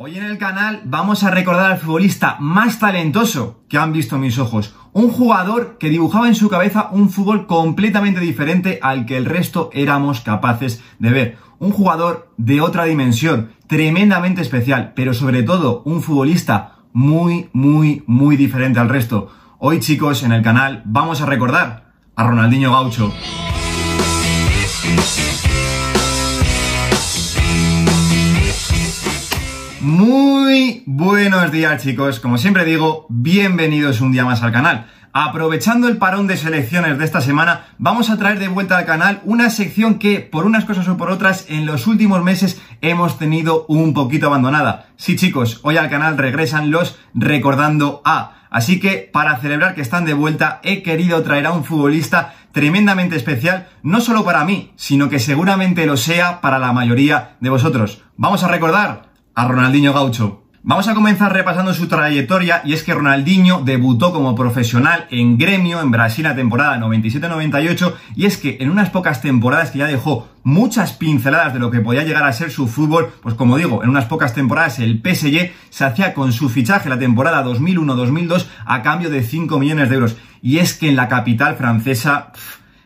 Hoy en el canal vamos a recordar al futbolista más talentoso que han visto mis ojos. Un jugador que dibujaba en su cabeza un fútbol completamente diferente al que el resto éramos capaces de ver. Un jugador de otra dimensión, tremendamente especial, pero sobre todo un futbolista muy, muy, muy diferente al resto. Hoy chicos en el canal vamos a recordar a Ronaldinho Gaucho. Muy buenos días chicos, como siempre digo, bienvenidos un día más al canal. Aprovechando el parón de selecciones de esta semana, vamos a traer de vuelta al canal una sección que, por unas cosas o por otras, en los últimos meses hemos tenido un poquito abandonada. Sí chicos, hoy al canal regresan los Recordando a. Así que, para celebrar que están de vuelta, he querido traer a un futbolista tremendamente especial, no solo para mí, sino que seguramente lo sea para la mayoría de vosotros. Vamos a recordar a Ronaldinho Gaucho. Vamos a comenzar repasando su trayectoria y es que Ronaldinho debutó como profesional en gremio en Brasil la temporada 97-98 y es que en unas pocas temporadas que ya dejó muchas pinceladas de lo que podía llegar a ser su fútbol, pues como digo, en unas pocas temporadas el PSG se hacía con su fichaje la temporada 2001-2002 a cambio de 5 millones de euros y es que en la capital francesa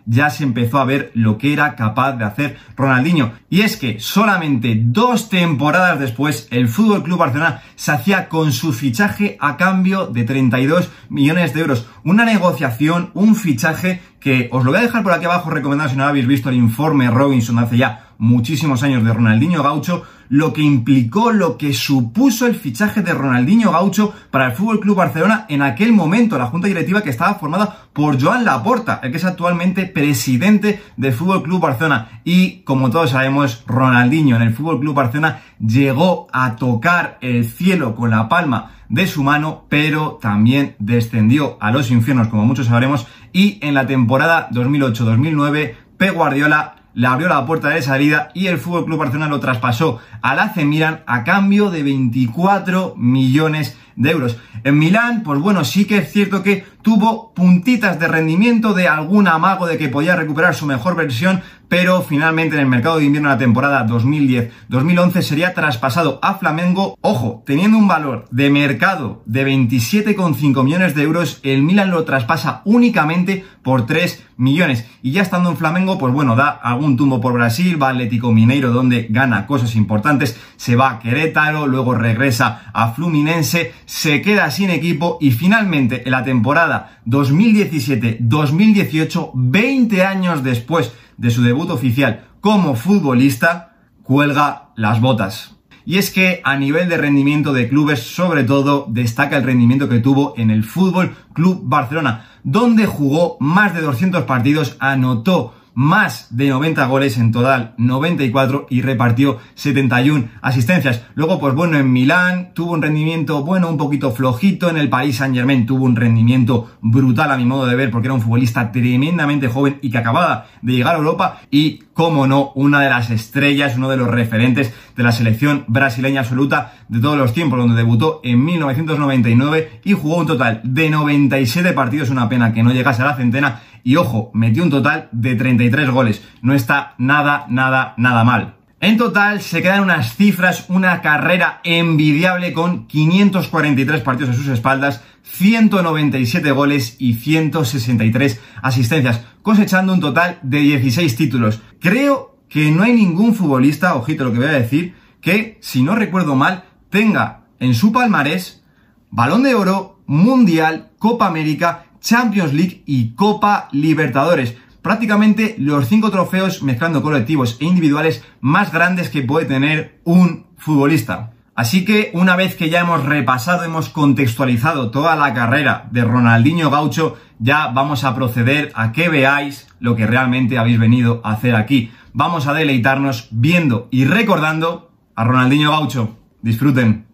ya se empezó a ver lo que era capaz de hacer Ronaldinho. Y es que solamente dos temporadas después, el Fútbol Club Barcelona se hacía con su fichaje a cambio de 32 millones de euros. Una negociación, un fichaje que os lo voy a dejar por aquí abajo recomendado si no habéis visto el informe Robinson hace ya muchísimos años de Ronaldinho Gaucho, lo que implicó, lo que supuso el fichaje de Ronaldinho Gaucho para el Fútbol Club Barcelona en aquel momento, la junta directiva que estaba formada por Joan Laporta, el que es actualmente presidente del Fútbol Club Barcelona. Y como todos sabemos, Ronaldinho en el Fútbol Club Barcelona llegó a tocar el cielo con la palma de su mano, pero también descendió a los infiernos, como muchos sabremos, y en la temporada 2008-2009, P. Guardiola le abrió la puerta de salida y el Fútbol Club Barcelona lo traspasó al AC Milan a cambio de 24 millones de euros. En Milán, pues bueno, sí que es cierto que tuvo puntitas de rendimiento de algún amago de que podía recuperar su mejor versión, pero finalmente en el mercado de invierno de la temporada 2010-2011 sería traspasado a Flamengo, ojo, teniendo un valor de mercado de 27,5 millones de euros, el Milan lo traspasa únicamente por 3 millones. Y ya estando en Flamengo, pues bueno, da algún tumbo por Brasil, va Atlético Mineiro donde gana cosas importantes, se va a Querétaro, luego regresa a Fluminense, se queda sin equipo y finalmente en la temporada 2017-2018, 20 años después de su debut oficial como futbolista, cuelga las botas. Y es que a nivel de rendimiento de clubes, sobre todo, destaca el rendimiento que tuvo en el Fútbol Club Barcelona, donde jugó más de 200 partidos, anotó más de 90 goles en total, 94 y repartió 71 asistencias. Luego, pues bueno, en Milán tuvo un rendimiento, bueno, un poquito flojito, en el Paris Saint Germain tuvo un rendimiento brutal a mi modo de ver, porque era un futbolista tremendamente joven y que acababa de llegar a Europa. Y, como no, una de las estrellas, uno de los referentes de la selección brasileña absoluta de todos los tiempos, donde debutó en 1999 y jugó un total de 97 partidos, una pena que no llegase a la centena y ojo, metió un total de 33 goles. No está nada, nada, nada mal. En total se quedan unas cifras, una carrera envidiable con 543 partidos a sus espaldas, 197 goles y 163 asistencias, cosechando un total de 16 títulos. Creo que no hay ningún futbolista, ojito lo que voy a decir, que, si no recuerdo mal, tenga en su palmarés balón de oro, mundial, Copa América Champions League y Copa Libertadores. Prácticamente los cinco trofeos mezclando colectivos e individuales más grandes que puede tener un futbolista. Así que una vez que ya hemos repasado, hemos contextualizado toda la carrera de Ronaldinho Gaucho, ya vamos a proceder a que veáis lo que realmente habéis venido a hacer aquí. Vamos a deleitarnos viendo y recordando a Ronaldinho Gaucho. Disfruten.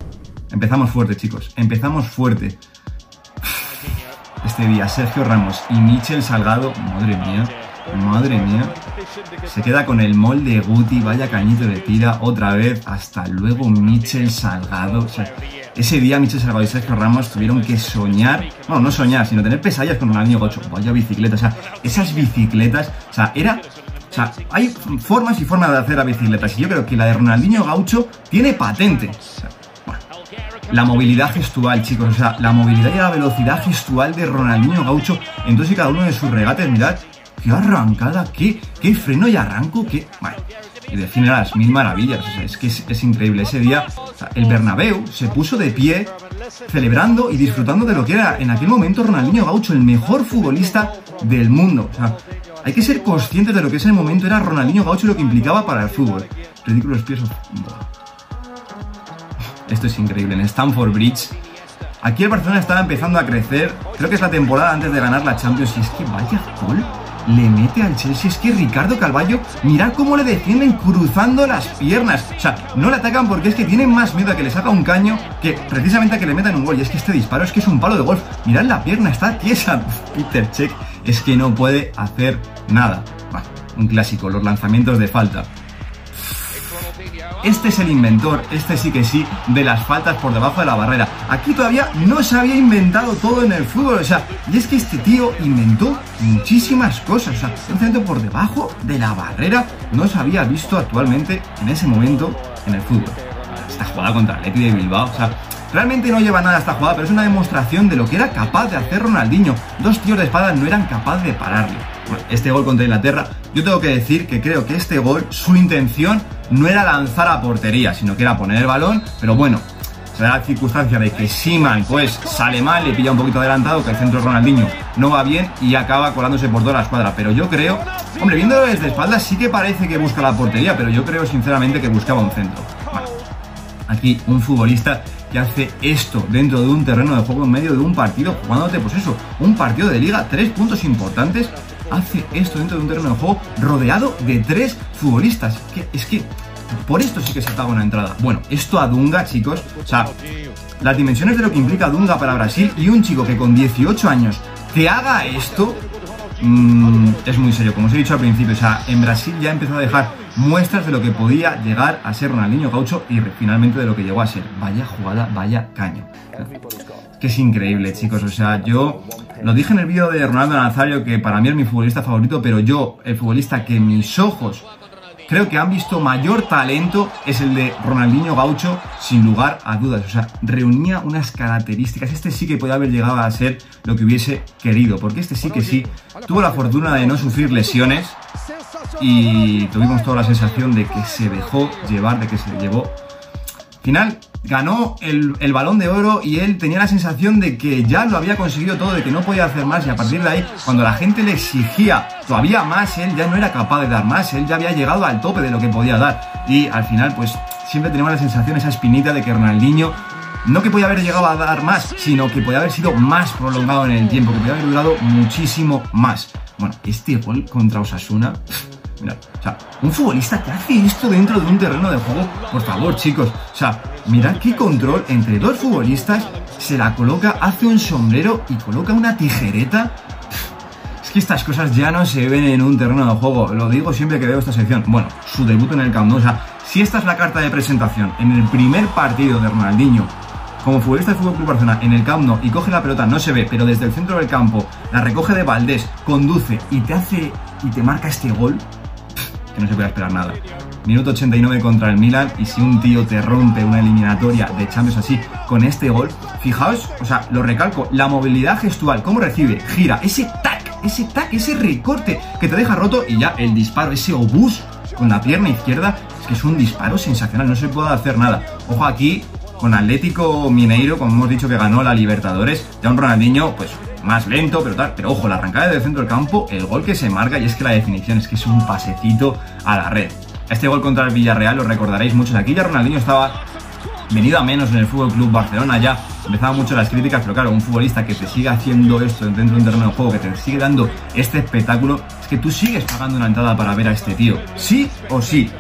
Empezamos fuerte, chicos. Empezamos fuerte este día Sergio Ramos y Michel Salgado, madre mía, madre mía, se queda con el molde Guti, vaya cañito de tira otra vez, hasta luego Michel Salgado, o sea, ese día Michel Salgado y Sergio Ramos tuvieron que soñar, bueno, no soñar, sino tener pesadillas con Ronaldinho Gocho, vaya bicicleta, o sea, esas bicicletas, o sea, era o sea, hay formas y formas de hacer la bicicleta. Y yo creo que la de Ronaldinho Gaucho tiene patente. O sea, la movilidad gestual, chicos. O sea, la movilidad y la velocidad gestual de Ronaldinho Gaucho en todos y cada uno de sus regates. Mirad, qué arrancada, qué, qué freno y arranco, qué... Vale, y define las mil maravillas. O sea, es que es, increíble. Ese día, el Bernabéu se puso de pie celebrando y disfrutando de lo que era en aquel momento Ronaldinho Gaucho, el mejor futbolista del mundo. O sea, hay que ser conscientes de lo que ese momento era Ronaldinho Gaucho y lo que implicaba para el fútbol. Ridículos pies. Esto es increíble. En Stamford Bridge, aquí el Barcelona estaba empezando a crecer. Creo que es la temporada antes de ganar la Champions. Y es que vaya gol le mete al Chelsea. Es que Ricardo Calvallo, mirad cómo le defienden cruzando las piernas. O sea, no le atacan porque es que tienen más miedo a que le saca un caño que precisamente a que le metan un gol. Y es que este disparo es que es un palo de golf. Mirad la pierna, está tiesa. Peter Check es que no puede hacer nada. un clásico, los lanzamientos de falta. Este es el inventor, este sí que sí, de las faltas por debajo de la barrera. Aquí todavía no se había inventado todo en el fútbol, o sea, y es que este tío inventó muchísimas cosas, o sea, un centro por debajo de la barrera no se había visto actualmente en ese momento en el fútbol. Esta jugada contra el de Bilbao, o sea, Realmente no lleva nada esta jugada, pero es una demostración de lo que era capaz de hacer Ronaldinho. Dos tíos de espada no eran capaces de pararle. este gol contra Inglaterra, yo tengo que decir que creo que este gol, su intención no era lanzar a portería, sino que era poner el balón, pero bueno, se da la circunstancia de que Siman pues sale mal, le pilla un poquito adelantado, que el centro de Ronaldinho no va bien y acaba colándose por toda la escuadra. Pero yo creo, hombre, viéndolo desde espaldas sí que parece que busca la portería, pero yo creo sinceramente que buscaba un centro. Bueno, aquí un futbolista que hace esto dentro de un terreno de juego en medio de un partido, jugándote pues eso, un partido de liga, tres puntos importantes hace esto dentro de un terreno de juego rodeado de tres futbolistas. Que, es que por esto sí que se paga una entrada. Bueno, esto a Dunga, chicos, o sea, las dimensiones de lo que implica Dunga para Brasil y un chico que con 18 años te haga esto, mm, es muy serio. Como os he dicho al principio, o sea, en Brasil ya empezó a dejar muestras de lo que podía llegar a ser Ronaldinho Gaucho y finalmente de lo que llegó a ser. Vaya jugada, vaya caño. Que es increíble, chicos. O sea, yo lo dije en el vídeo de Ronaldo Nazario que para mí es mi futbolista favorito, pero yo, el futbolista que mis ojos creo que han visto mayor talento es el de Ronaldinho Gaucho, sin lugar a dudas. O sea, reunía unas características. Este sí que podía haber llegado a ser lo que hubiese querido, porque este sí que sí tuvo la fortuna de no sufrir lesiones y tuvimos toda la sensación de que se dejó llevar, de que se llevó final ganó el, balón de oro y él tenía la sensación de que ya lo había conseguido todo, de que no podía hacer más y a partir de ahí, cuando la gente le exigía todavía más, él ya no era capaz de dar más, él ya había llegado al tope de lo que podía dar y al final pues siempre teníamos la sensación, esa espinita de que Ronaldinho no que podía haber llegado a dar más, sino que podía haber sido más prolongado en el tiempo, que podía haber durado muchísimo más. Bueno, este gol contra Osasuna Mira, o sea, un futbolista que hace esto dentro de un terreno de juego, por favor, chicos. O sea, mirad qué control entre dos futbolistas, se la coloca, hace un sombrero y coloca una tijereta. Es que estas cosas ya no se ven en un terreno de juego. Lo digo siempre que veo esta sección. Bueno, su debut en el Camp Nou. O sea, si esta es la carta de presentación en el primer partido de Ronaldinho como futbolista del Club Barcelona en el Camp Nou y coge la pelota, no se ve, pero desde el centro del campo la recoge de Valdés, conduce y te hace y te marca este gol, no se puede esperar nada. Minuto 89 contra el Milan y si un tío te rompe una eliminatoria de Champions así con este gol, fijaos, o sea, lo recalco, la movilidad gestual, cómo recibe, gira, ese tac, ese tac, ese recorte que te deja roto y ya el disparo, ese obús con la pierna izquierda, es que es un disparo sensacional, no se puede hacer nada. Ojo aquí con Atlético Mineiro, como hemos dicho que ganó la Libertadores, ya un Ronaldinho, pues más lento, pero tal. Pero ojo, la arrancada del centro del campo, el gol que se marca y es que la definición es que es un pasecito a la red. Este gol contra el Villarreal lo recordaréis muchos. Aquí ya Ronaldinho estaba venido a menos en el Fútbol Club Barcelona ya. Empezaban mucho las críticas, pero claro, un futbolista que te siga haciendo esto dentro de un terreno de juego, que te sigue dando este espectáculo, es que tú sigues pagando una entrada para ver a este tío. Sí o sí.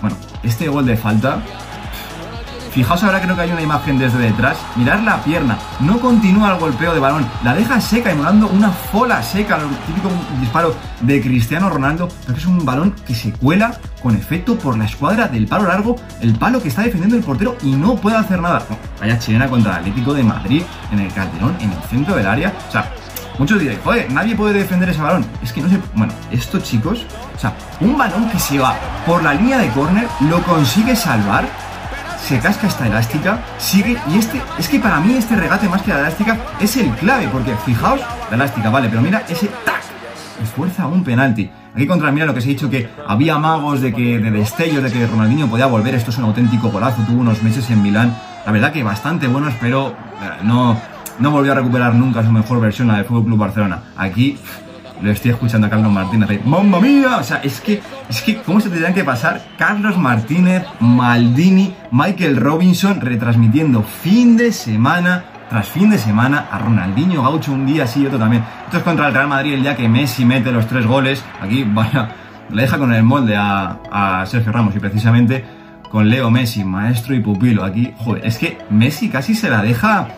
Bueno, este gol de falta Fijaos ahora creo que hay una imagen desde detrás. Mirad la pierna. No continúa el golpeo de balón. La deja seca, emulando una fola seca. El típico disparo de Cristiano Ronaldo. Pero es un balón que se cuela con efecto por la escuadra del palo largo. El palo que está defendiendo el portero y no puede hacer nada. vaya chilena contra el Atlético de Madrid en el Calderón, en el centro del área. O sea, Muchos diréis, joder, nadie puede defender ese balón. Es que no sé. Bueno, esto, chicos, o sea, un balón que se va por la línea de córner, lo consigue salvar se casca esta elástica, sigue y este, es que para mí este regate más que la elástica es el clave, porque fijaos, la elástica, vale, pero mira ese tac, esfuerza un penalti. Aquí contra mira lo que se ha dicho que había magos de que de destellos de que Ronaldinho podía volver, esto es un auténtico golazo, tuvo unos meses en Milán, la verdad que bastante buenos, pero eh, no, no volvió a recuperar nunca su mejor versión, la del Fútbol Club Barcelona. Aquí lo estoy escuchando a Carlos Martínez. ¡Mamma mía! O sea, es que, es que, ¿cómo se tendrían que pasar Carlos Martínez, Maldini, Michael Robinson retransmitiendo fin de semana tras fin de semana a Ronaldinho Gaucho un día sí y otro también. Esto es contra el Real Madrid el día que Messi mete los tres goles. Aquí, vaya, le deja con el molde a, Sergio Ramos y precisamente con Leo Messi, maestro y pupilo. Aquí, joder, es que Messi casi se la deja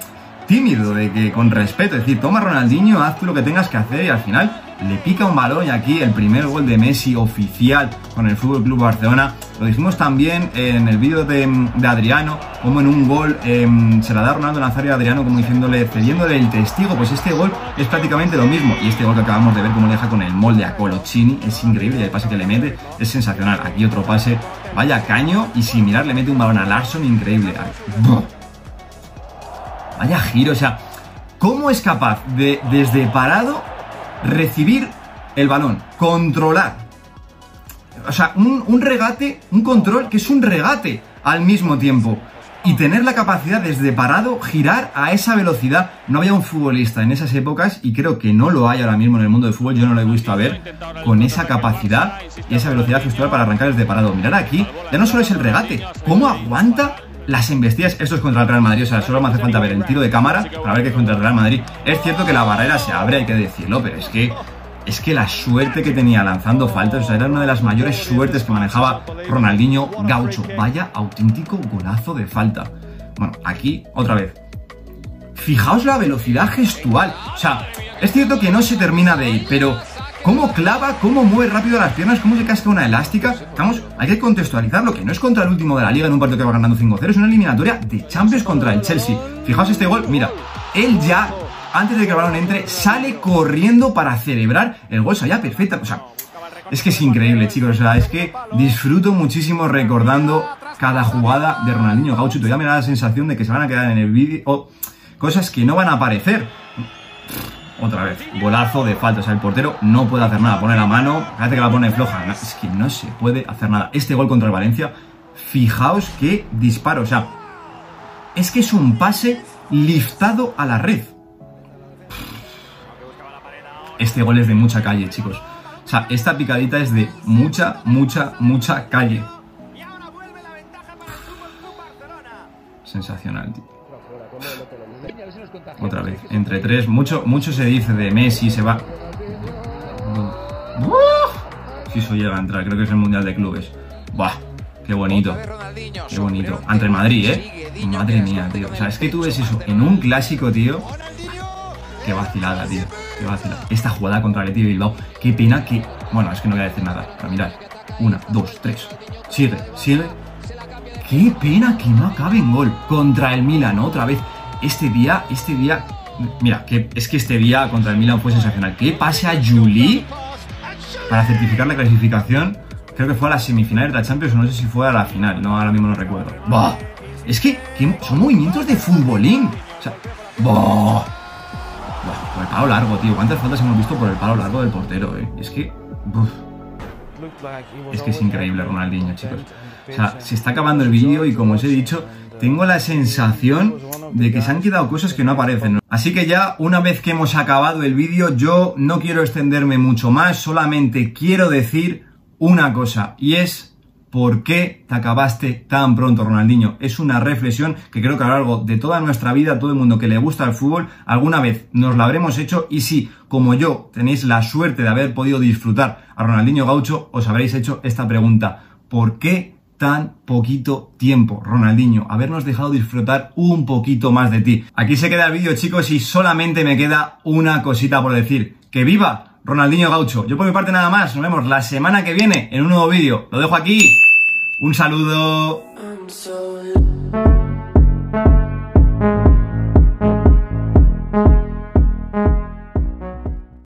tímido, de que con respeto, es decir, toma Ronaldinho, haz lo que tengas que hacer y al final le pica un balón y aquí el primer gol de Messi oficial con el Fútbol Club Barcelona. Lo dijimos también en el vídeo de, Adriano, como en un gol em, se la da Ronaldo Nazario a Adriano, como diciéndole, cediéndole el testigo. Pues este gol es prácticamente lo mismo. Y este gol que acabamos de ver, como le deja con el molde a Colochini, es increíble. El pase que le mete es sensacional. Aquí otro pase, vaya caño, y sin mirar le mete un balón a Larson, increíble. Vaya giro, o sea, ¿cómo es capaz de, desde parado, recibir el balón, controlar. O sea, un, regate, un control que es un regate al mismo tiempo. Y tener la capacidad desde parado girar a esa velocidad. No había un futbolista en esas épocas, y creo que no lo hay ahora mismo en el mundo del fútbol, yo no lo he visto a ver, con esa capacidad y esa velocidad gestual para arrancar desde parado. Mirar aquí, ya no solo es el regate, cómo aguanta las embestidas, esto es contra el Real Madrid, o sea, solo me hace falta ver el tiro de cámara para ver que es contra el Real Madrid. Es cierto que la barrera se abre, hay que decirlo, pero es que es que la suerte que tenía lanzando faltas, o sea, era una de las mayores suertes que manejaba Ronaldinho Gaucho. Vaya auténtico golazo de falta. Bueno, aquí otra vez. Fijaos la velocidad gestual. O sea, es cierto que no se termina de ir, pero cómo clava, cómo mueve rápido las piernas, cómo se casca una elástica. Vamos, hay que contextualizarlo, que no es contra el último de la liga en un partido que va ganando 5-0, es una eliminatoria de Champions contra el Chelsea. Fijaos este gol, mira, él ya, antes de que el balón entre, sale corriendo para celebrar el gol, o sea, ya perfecta, o sea, es que es increíble, chicos, o sea, es que disfruto muchísimo recordando cada jugada de Ronaldinho Gaucho, todavía me da la sensación de que se van a quedar en el vídeo, cosas que no van a aparecer otra vez, golazo de falta. O sea, el portero no puede hacer nada. Pone la mano, parece que la pone floja. Es que no se puede hacer nada. Este gol contra el Valencia, fijaos qué disparo. O sea, es que es un pase liftado a la red. Este gol es de mucha calle, chicos. O sea, esta picadita es de mucha, mucha, mucha calle. Sensacional, tío. Otra vez, entre tres. Mucho, mucho se dice de Messi, se va. Si eso llega a entrar, creo que es el Mundial de Clubes. Buah, qué bonito. Qué bonito. Ante Madrid, ¿eh? Madre mía, tío. O sea, es que tú ves eso en un clásico, tío. Qué vacilada, tío. Qué vacilada. Esta jugada contra el Etio Bilbao. Qué pena que... Bueno, es que no voy a decir nada. Pero mirad. Una, dos, tres. Sigue, sigue. Qué pena que no acabe en gol. Contra el Milan, otra vez este día, este día, mira, que es que este día contra el Milan fue sensacional. ¿Qué pase a Juli para certificar la clasificación? Creo que fue a las semifinales de la Champions, no sé si fue a la final, no, ahora mismo no recuerdo. ¡Bah! Es que, son movimientos de futbolín. O sea, ¡bah! Por el palo largo, tío. ¿Cuántas faltas hemos visto por el palo largo del portero, eh? Es que. Es que es increíble Ronaldinho, chicos. O sea, se está acabando el vídeo y como os he dicho, tengo la sensación de que se han quedado cosas que no aparecen. Así que ya una vez que hemos acabado el vídeo, yo no quiero extenderme mucho más, solamente quiero decir una cosa y es ¿Por qué te acabaste tan pronto, Ronaldinho? Es una reflexión que creo que a lo largo de toda nuestra vida, todo el mundo que le gusta el fútbol, alguna vez nos la habremos hecho y si, como yo, tenéis la suerte de haber podido disfrutar a Ronaldinho Gaucho, os habréis hecho esta pregunta. ¿Por qué tan poquito tiempo, Ronaldinho, habernos dejado disfrutar un poquito más de ti. Aquí se queda el vídeo, chicos, y solamente me queda una cosita por decir. ¡Que viva Ronaldinho Gaucho! Yo por mi parte nada más, nos vemos la semana que viene en un nuevo vídeo. Lo dejo aquí. Un saludo.